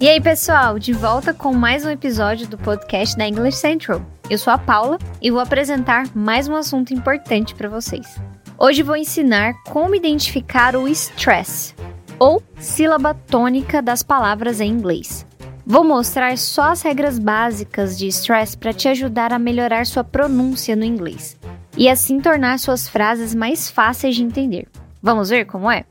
E aí, pessoal, de volta com mais um episódio do podcast da English Central. Eu sou a Paula e vou apresentar mais um assunto importante para vocês. Hoje vou ensinar como identificar o stress, ou sílaba tônica das palavras em inglês. Vou mostrar só as regras básicas de stress para te ajudar a melhorar sua pronúncia no inglês e assim tornar suas frases mais fáceis de entender. Vamos ver como é?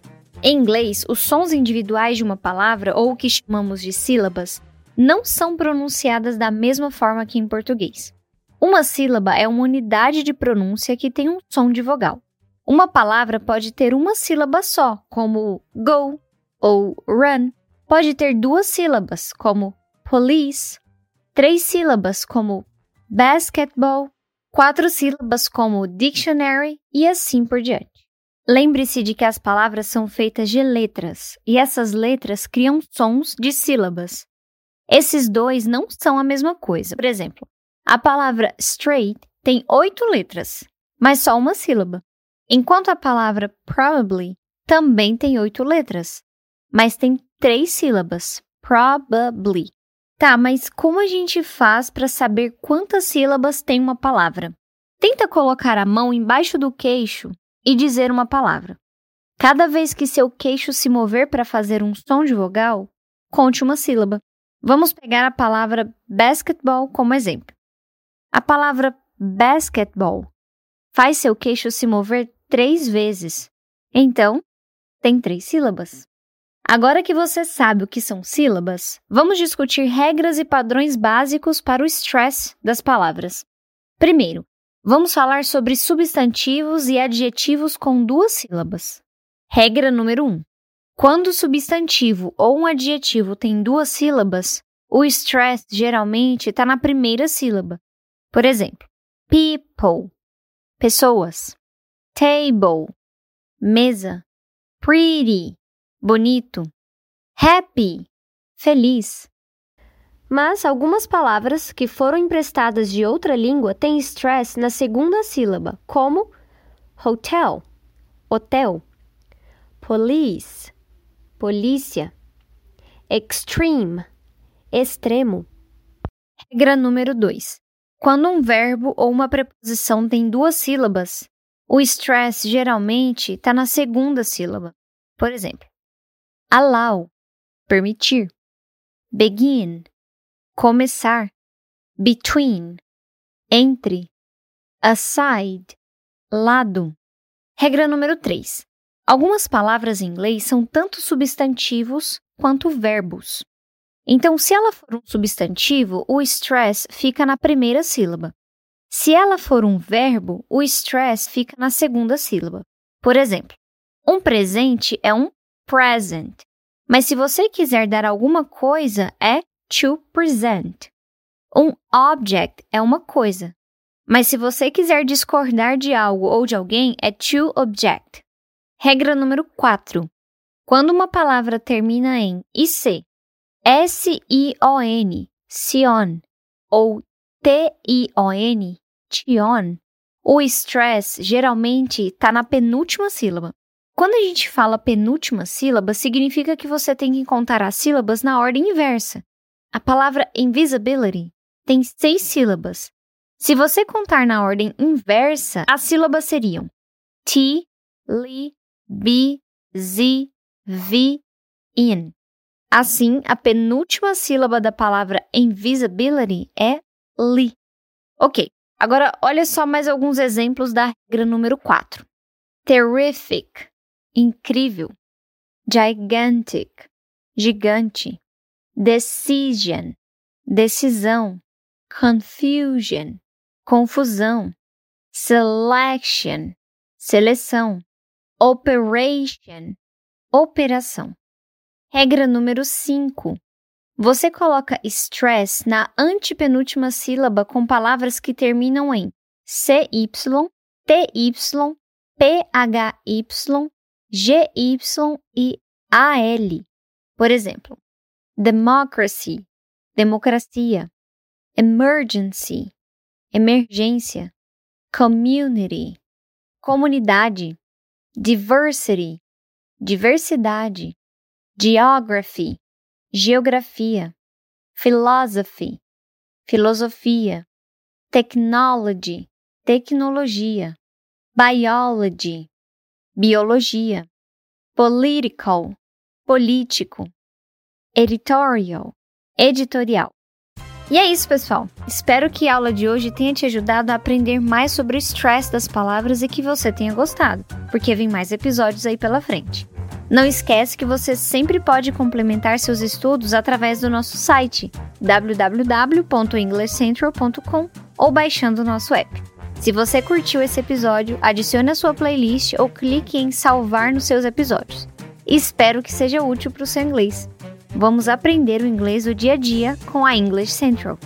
Em inglês, os sons individuais de uma palavra, ou o que chamamos de sílabas, não são pronunciadas da mesma forma que em português. Uma sílaba é uma unidade de pronúncia que tem um som de vogal. Uma palavra pode ter uma sílaba só, como go ou run. Pode ter duas sílabas, como police, três sílabas, como basketball, quatro sílabas, como dictionary e assim por diante. Lembre-se de que as palavras são feitas de letras e essas letras criam sons de sílabas. Esses dois não são a mesma coisa. Por exemplo, a palavra straight tem oito letras, mas só uma sílaba, enquanto a palavra probably também tem oito letras, mas tem três sílabas. Probably. Tá, mas como a gente faz para saber quantas sílabas tem uma palavra? Tenta colocar a mão embaixo do queixo e dizer uma palavra. Cada vez que seu queixo se mover para fazer um som de vogal, conte uma sílaba. Vamos pegar a palavra basketball como exemplo. A palavra basketball faz seu queixo se mover três vezes. Então, tem três sílabas. Agora que você sabe o que são sílabas, vamos discutir regras e padrões básicos para o stress das palavras. Primeiro, Vamos falar sobre substantivos e adjetivos com duas sílabas. Regra número 1. Um. Quando o substantivo ou um adjetivo tem duas sílabas, o stress geralmente está na primeira sílaba. Por exemplo, people, pessoas, table, mesa, pretty, bonito, happy, feliz, mas algumas palavras que foram emprestadas de outra língua têm stress na segunda sílaba, como hotel, hotel, police, polícia, extreme, extremo. Regra número 2. Quando um verbo ou uma preposição tem duas sílabas, o stress geralmente está na segunda sílaba. Por exemplo, allow, permitir, begin, começar, between, entre, aside, lado. Regra número 3. Algumas palavras em inglês são tanto substantivos quanto verbos. Então, se ela for um substantivo, o stress fica na primeira sílaba. Se ela for um verbo, o stress fica na segunda sílaba. Por exemplo, um presente é um present, mas se você quiser dar alguma coisa, é to present. Um object é uma coisa, mas se você quiser discordar de algo ou de alguém, é to object. Regra número 4. Quando uma palavra termina em IC, S-I-O-N, sion, ou T-I-O-N, tion, o stress geralmente está na penúltima sílaba. Quando a gente fala penúltima sílaba, significa que você tem que contar as sílabas na ordem inversa. A palavra invisibility tem seis sílabas. Se você contar na ordem inversa, as sílabas seriam T, Li, B, Z, V, in. Assim, a penúltima sílaba da palavra invisibility é li. Ok, agora olha só mais alguns exemplos da regra número 4. Terrific, incrível. Gigantic, gigante decision, decisão, confusion, confusão, selection, seleção, operation, operação. Regra número 5. Você coloca stress na antepenúltima sílaba com palavras que terminam em CY, TY, PHY, GY e AL. Por exemplo, democracy, democracia, emergency, emergência, community, comunidade, diversity, diversidade, geography, geografia, philosophy, filosofia, technology, tecnologia, biology, biologia, political, político, editorial, editorial. E é isso, pessoal. Espero que a aula de hoje tenha te ajudado a aprender mais sobre o stress das palavras e que você tenha gostado, porque vem mais episódios aí pela frente. Não esquece que você sempre pode complementar seus estudos através do nosso site www.englishcentral.com ou baixando o nosso app. Se você curtiu esse episódio, adicione a sua playlist ou clique em salvar nos seus episódios. Espero que seja útil para o seu inglês. Vamos aprender o inglês do dia a dia com a English Central.